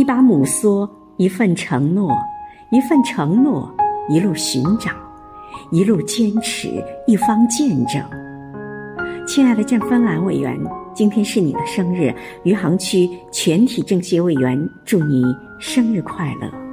一把母梭，一份承诺，一份承诺，一路寻找，一路坚持，一方见证。亲爱的郑芬兰委员，今天是你的生日，余杭区全体政协委员祝你生日快乐。